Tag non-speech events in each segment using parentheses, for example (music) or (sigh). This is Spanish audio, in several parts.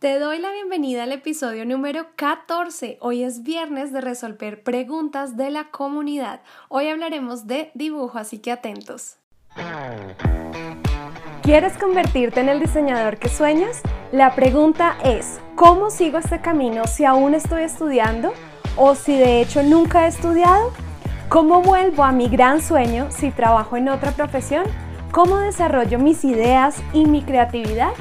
Te doy la bienvenida al episodio número 14. Hoy es viernes de resolver preguntas de la comunidad. Hoy hablaremos de dibujo, así que atentos. ¿Quieres convertirte en el diseñador que sueñas? La pregunta es, ¿cómo sigo este camino si aún estoy estudiando o si de hecho nunca he estudiado? ¿Cómo vuelvo a mi gran sueño si trabajo en otra profesión? ¿Cómo desarrollo mis ideas y mi creatividad?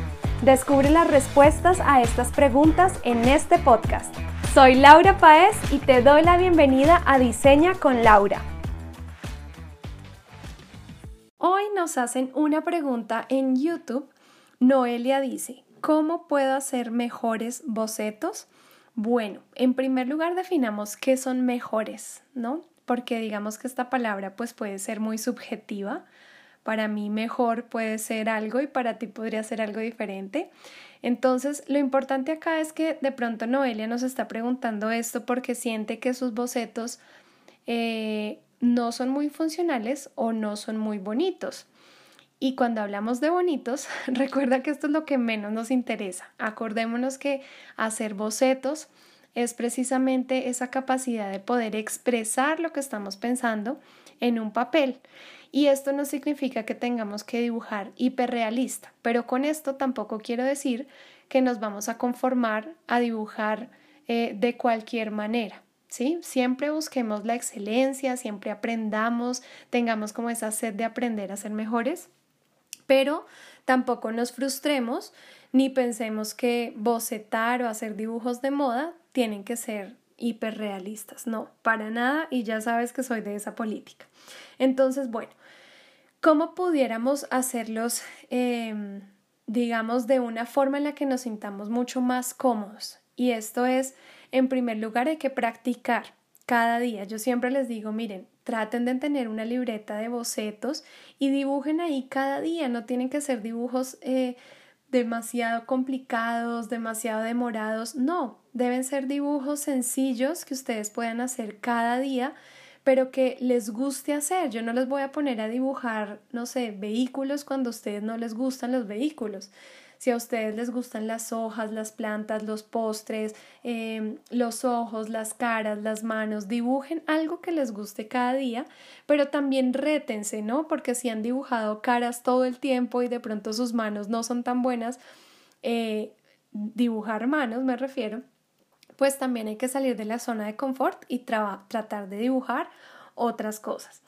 Descubre las respuestas a estas preguntas en este podcast. Soy Laura Paez y te doy la bienvenida a Diseña con Laura. Hoy nos hacen una pregunta en YouTube. Noelia dice, ¿cómo puedo hacer mejores bocetos? Bueno, en primer lugar definamos qué son mejores, ¿no? Porque digamos que esta palabra pues puede ser muy subjetiva para mí mejor puede ser algo y para ti podría ser algo diferente. Entonces, lo importante acá es que de pronto Noelia nos está preguntando esto porque siente que sus bocetos eh, no son muy funcionales o no son muy bonitos. Y cuando hablamos de bonitos, (laughs) recuerda que esto es lo que menos nos interesa. Acordémonos que hacer bocetos es precisamente esa capacidad de poder expresar lo que estamos pensando en un papel. Y esto no significa que tengamos que dibujar hiperrealista, pero con esto tampoco quiero decir que nos vamos a conformar a dibujar eh, de cualquier manera. ¿Sí? Siempre busquemos la excelencia, siempre aprendamos, tengamos como esa sed de aprender a ser mejores, pero tampoco nos frustremos ni pensemos que bocetar o hacer dibujos de moda tienen que ser hiperrealistas. No, para nada y ya sabes que soy de esa política. Entonces, bueno, ¿cómo pudiéramos hacerlos, em, digamos, de una forma en la que nos sintamos mucho más cómodos? Y esto es, en primer lugar, hay que practicar cada día. Yo siempre les digo, miren, traten de tener una libreta de bocetos y dibujen ahí cada día. No tienen que ser dibujos eh, demasiado complicados, demasiado demorados. No, deben ser dibujos sencillos que ustedes puedan hacer cada día pero que les guste hacer. Yo no les voy a poner a dibujar, no sé, vehículos cuando a ustedes no les gustan los vehículos. Si a ustedes les gustan las hojas, las plantas, los postres, em, los ojos, las caras, las manos, dibujen algo que les guste cada día, pero también rétense, ¿no? Porque si han dibujado caras todo el tiempo y de pronto sus manos no son tan buenas, eh, dibujar manos me refiero, pues también hay que salir de la zona de confort y tratar de dibujar otras cosas.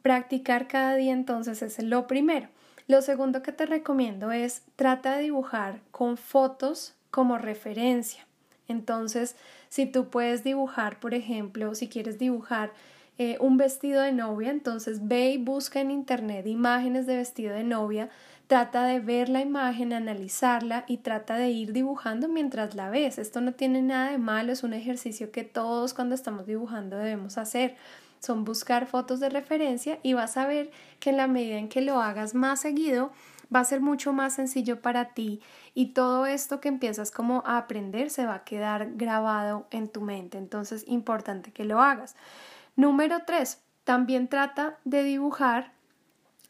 Practicar cada día entonces es lo primero. Lo segundo que te recomiendo es trata de dibujar con fotos como referencia. Entonces, si tú puedes dibujar, por ejemplo, si quieres dibujar eh, un vestido de novia, entonces ve y busca en internet imágenes de vestido de novia Trata de ver la imagen, analizarla y trata de ir dibujando mientras la ves. Esto no tiene nada de malo, es un ejercicio que todos cuando estamos dibujando debemos hacer. Son buscar fotos de referencia y vas a ver que en la medida en que lo hagas más seguido, va a ser mucho más sencillo para ti y todo esto que empiezas como a aprender se va a quedar grabado en tu mente. Entonces, importante que lo hagas. Número tres, también trata de dibujar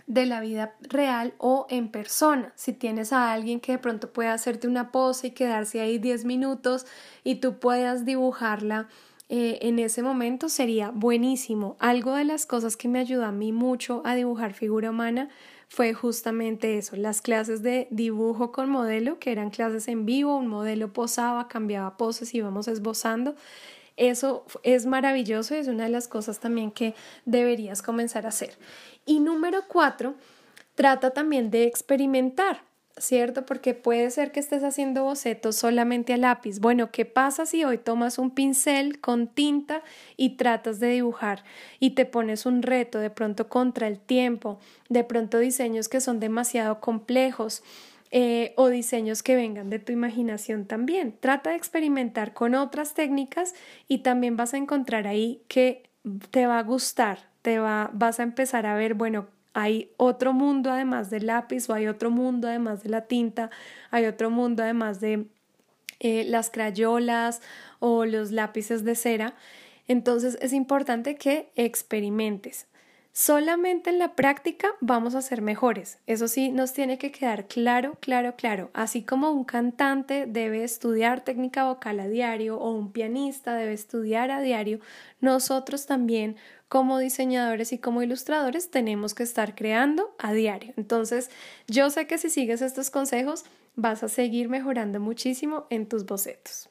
de la vida real o en persona. Si tienes a alguien que de pronto pueda hacerte una pose y quedarse ahí 10 minutos y tú puedas dibujarla eh, en ese momento sería buenísimo. Algo de las cosas que me ayudó a mí mucho a dibujar figura humana fue justamente eso, las clases de dibujo con modelo, que eran clases en vivo, un modelo posaba, cambiaba poses íbamos esbozando. Eso es maravilloso y es una de las cosas también que deberías comenzar a hacer. Y número cuatro, trata también de experimentar, ¿cierto? Porque puede ser que estés haciendo bocetos solamente a lápiz. Bueno, ¿qué pasa si hoy tomas un pincel con tinta y tratas de dibujar y te pones un reto de pronto contra el tiempo, de pronto diseños que son demasiado complejos? Eh, o diseños que vengan de tu imaginación también. Trata de experimentar con otras técnicas y también vas a encontrar ahí que te va a gustar, te va, vas a empezar a ver, bueno, hay otro mundo además del lápiz o hay otro mundo además de la tinta, hay otro mundo además de eh, las crayolas o los lápices de cera. Entonces es importante que experimentes. Solamente en la práctica vamos a ser mejores. Eso sí, nos tiene que quedar claro, claro, claro. Así como un cantante debe estudiar técnica vocal a diario o un pianista debe estudiar a diario, nosotros también como diseñadores y como ilustradores tenemos que estar creando a diario. Entonces, yo sé que si sigues estos consejos vas a seguir mejorando muchísimo en tus bocetos.